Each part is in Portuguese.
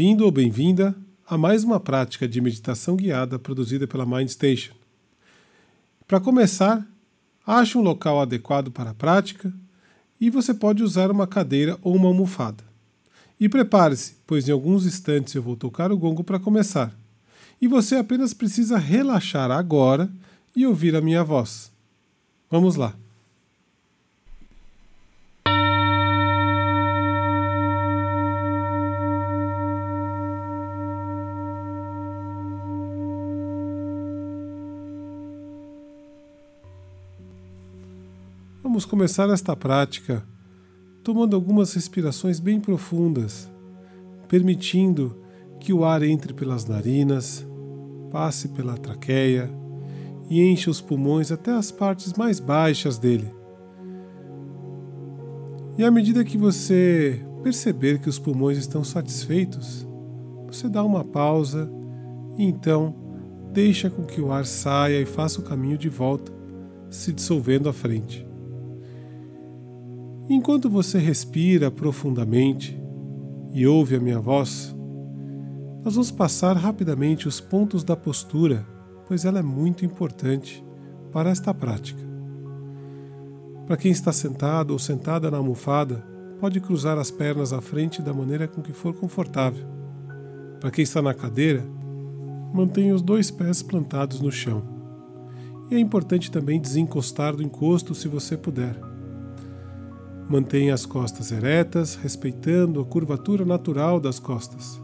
Bem-vindo ou bem-vinda a mais uma prática de meditação guiada produzida pela MindStation. Para começar, ache um local adequado para a prática e você pode usar uma cadeira ou uma almofada. E prepare-se, pois em alguns instantes eu vou tocar o gongo para começar. E você apenas precisa relaxar agora e ouvir a minha voz. Vamos lá. Vamos começar esta prática tomando algumas respirações bem profundas, permitindo que o ar entre pelas narinas, passe pela traqueia e encha os pulmões até as partes mais baixas dele. E à medida que você perceber que os pulmões estão satisfeitos, você dá uma pausa e então deixa com que o ar saia e faça o caminho de volta, se dissolvendo à frente. Enquanto você respira profundamente e ouve a minha voz, nós vamos passar rapidamente os pontos da postura, pois ela é muito importante para esta prática. Para quem está sentado ou sentada na almofada, pode cruzar as pernas à frente da maneira com que for confortável. Para quem está na cadeira, mantenha os dois pés plantados no chão. E é importante também desencostar do encosto se você puder Mantenha as costas eretas, respeitando a curvatura natural das costas.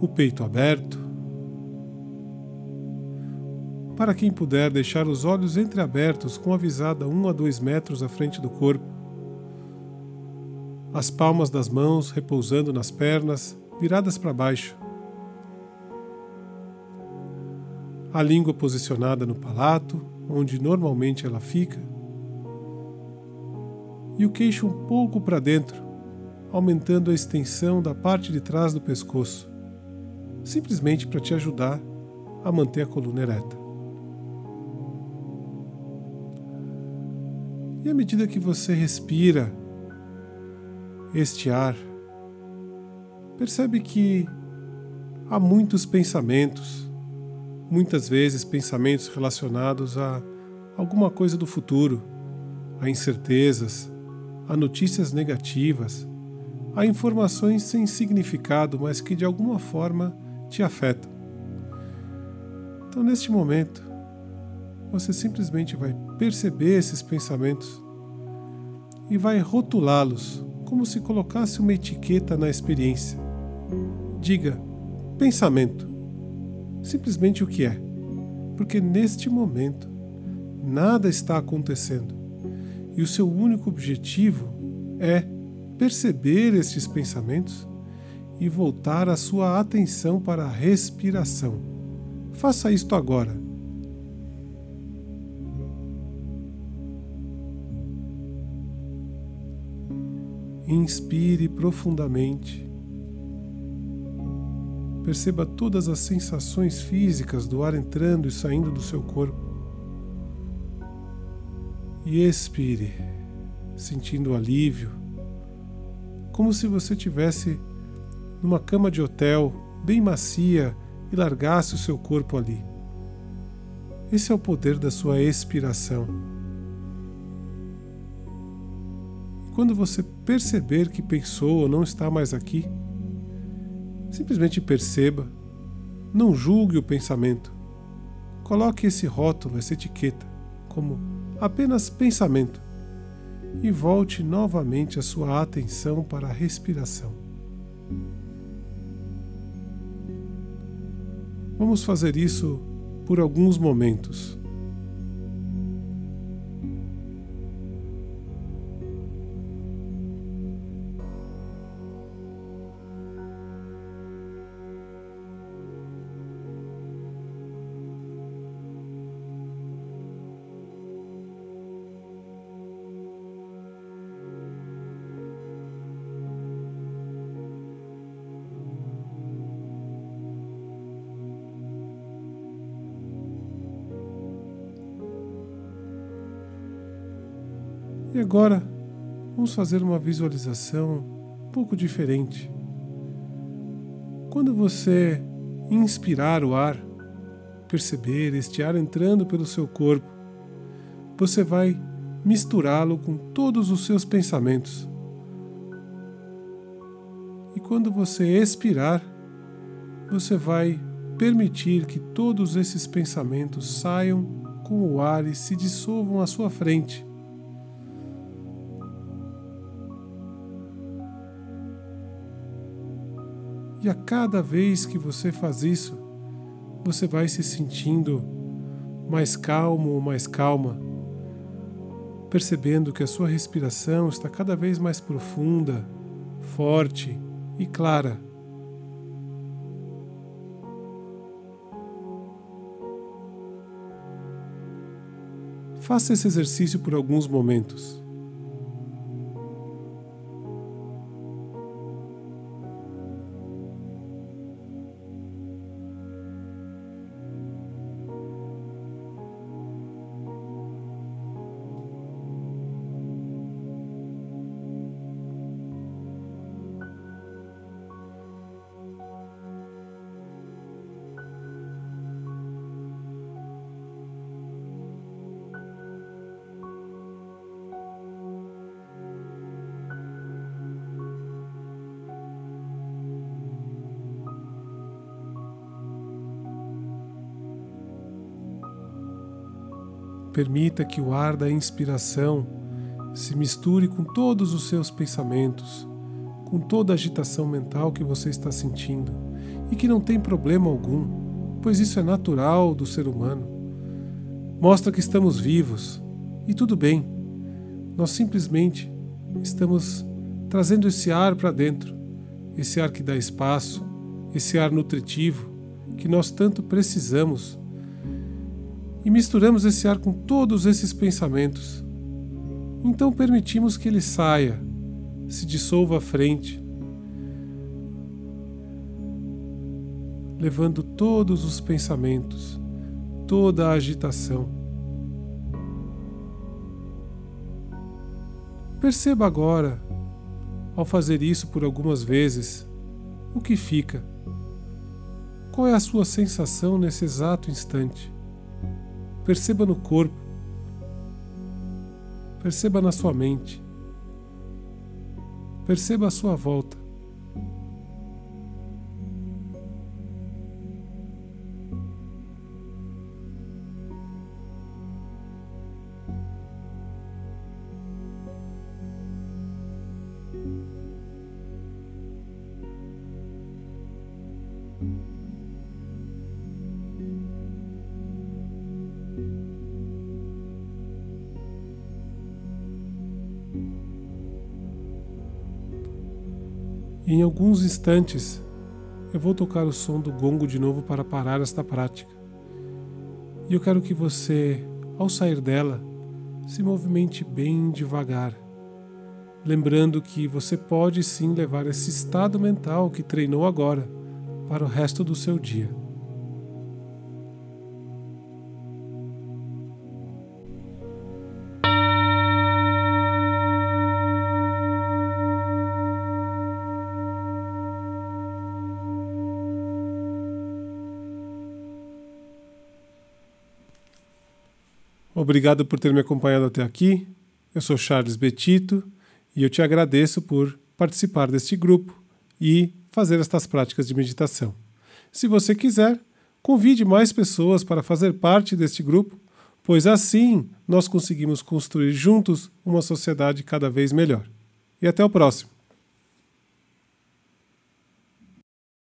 O peito aberto. Para quem puder deixar os olhos entreabertos com a visada 1 a 2 metros à frente do corpo. As palmas das mãos repousando nas pernas, viradas para baixo. A língua posicionada no palato, onde normalmente ela fica e o queixo um pouco para dentro, aumentando a extensão da parte de trás do pescoço, simplesmente para te ajudar a manter a coluna ereta. E à medida que você respira este ar, percebe que há muitos pensamentos, muitas vezes pensamentos relacionados a alguma coisa do futuro, a incertezas, a notícias negativas, a informações sem significado, mas que de alguma forma te afetam. Então, neste momento, você simplesmente vai perceber esses pensamentos e vai rotulá-los como se colocasse uma etiqueta na experiência. Diga pensamento, simplesmente o que é, porque neste momento nada está acontecendo e o seu único objetivo é perceber estes pensamentos e voltar a sua atenção para a respiração. Faça isto agora. Inspire profundamente. Perceba todas as sensações físicas do ar entrando e saindo do seu corpo e expire, sentindo alívio, como se você tivesse numa cama de hotel bem macia e largasse o seu corpo ali. Esse é o poder da sua expiração. Quando você perceber que pensou ou não está mais aqui, simplesmente perceba, não julgue o pensamento. Coloque esse rótulo, essa etiqueta, como apenas pensamento e volte novamente a sua atenção para a respiração. Vamos fazer isso por alguns momentos. E agora, vamos fazer uma visualização um pouco diferente. Quando você inspirar o ar, perceber este ar entrando pelo seu corpo, você vai misturá-lo com todos os seus pensamentos. E quando você expirar, você vai permitir que todos esses pensamentos saiam com o ar e se dissolvam à sua frente. E a cada vez que você faz isso, você vai se sentindo mais calmo ou mais calma, percebendo que a sua respiração está cada vez mais profunda, forte e clara. Faça esse exercício por alguns momentos. Permita que o ar da inspiração se misture com todos os seus pensamentos, com toda a agitação mental que você está sentindo e que não tem problema algum, pois isso é natural do ser humano. Mostra que estamos vivos e tudo bem. Nós simplesmente estamos trazendo esse ar para dentro, esse ar que dá espaço, esse ar nutritivo que nós tanto precisamos e misturamos esse ar com todos esses pensamentos. Então permitimos que ele saia, se dissolva à frente, levando todos os pensamentos, toda a agitação. Perceba agora, ao fazer isso por algumas vezes, o que fica. Qual é a sua sensação nesse exato instante? Perceba no corpo, perceba na sua mente, perceba a sua volta. Em alguns instantes, eu vou tocar o som do gongo de novo para parar esta prática. E eu quero que você, ao sair dela, se movimente bem devagar, lembrando que você pode sim levar esse estado mental que treinou agora para o resto do seu dia. Obrigado por ter me acompanhado até aqui. Eu sou Charles Betito e eu te agradeço por participar deste grupo e fazer estas práticas de meditação. Se você quiser, convide mais pessoas para fazer parte deste grupo, pois assim nós conseguimos construir juntos uma sociedade cada vez melhor. E até o próximo.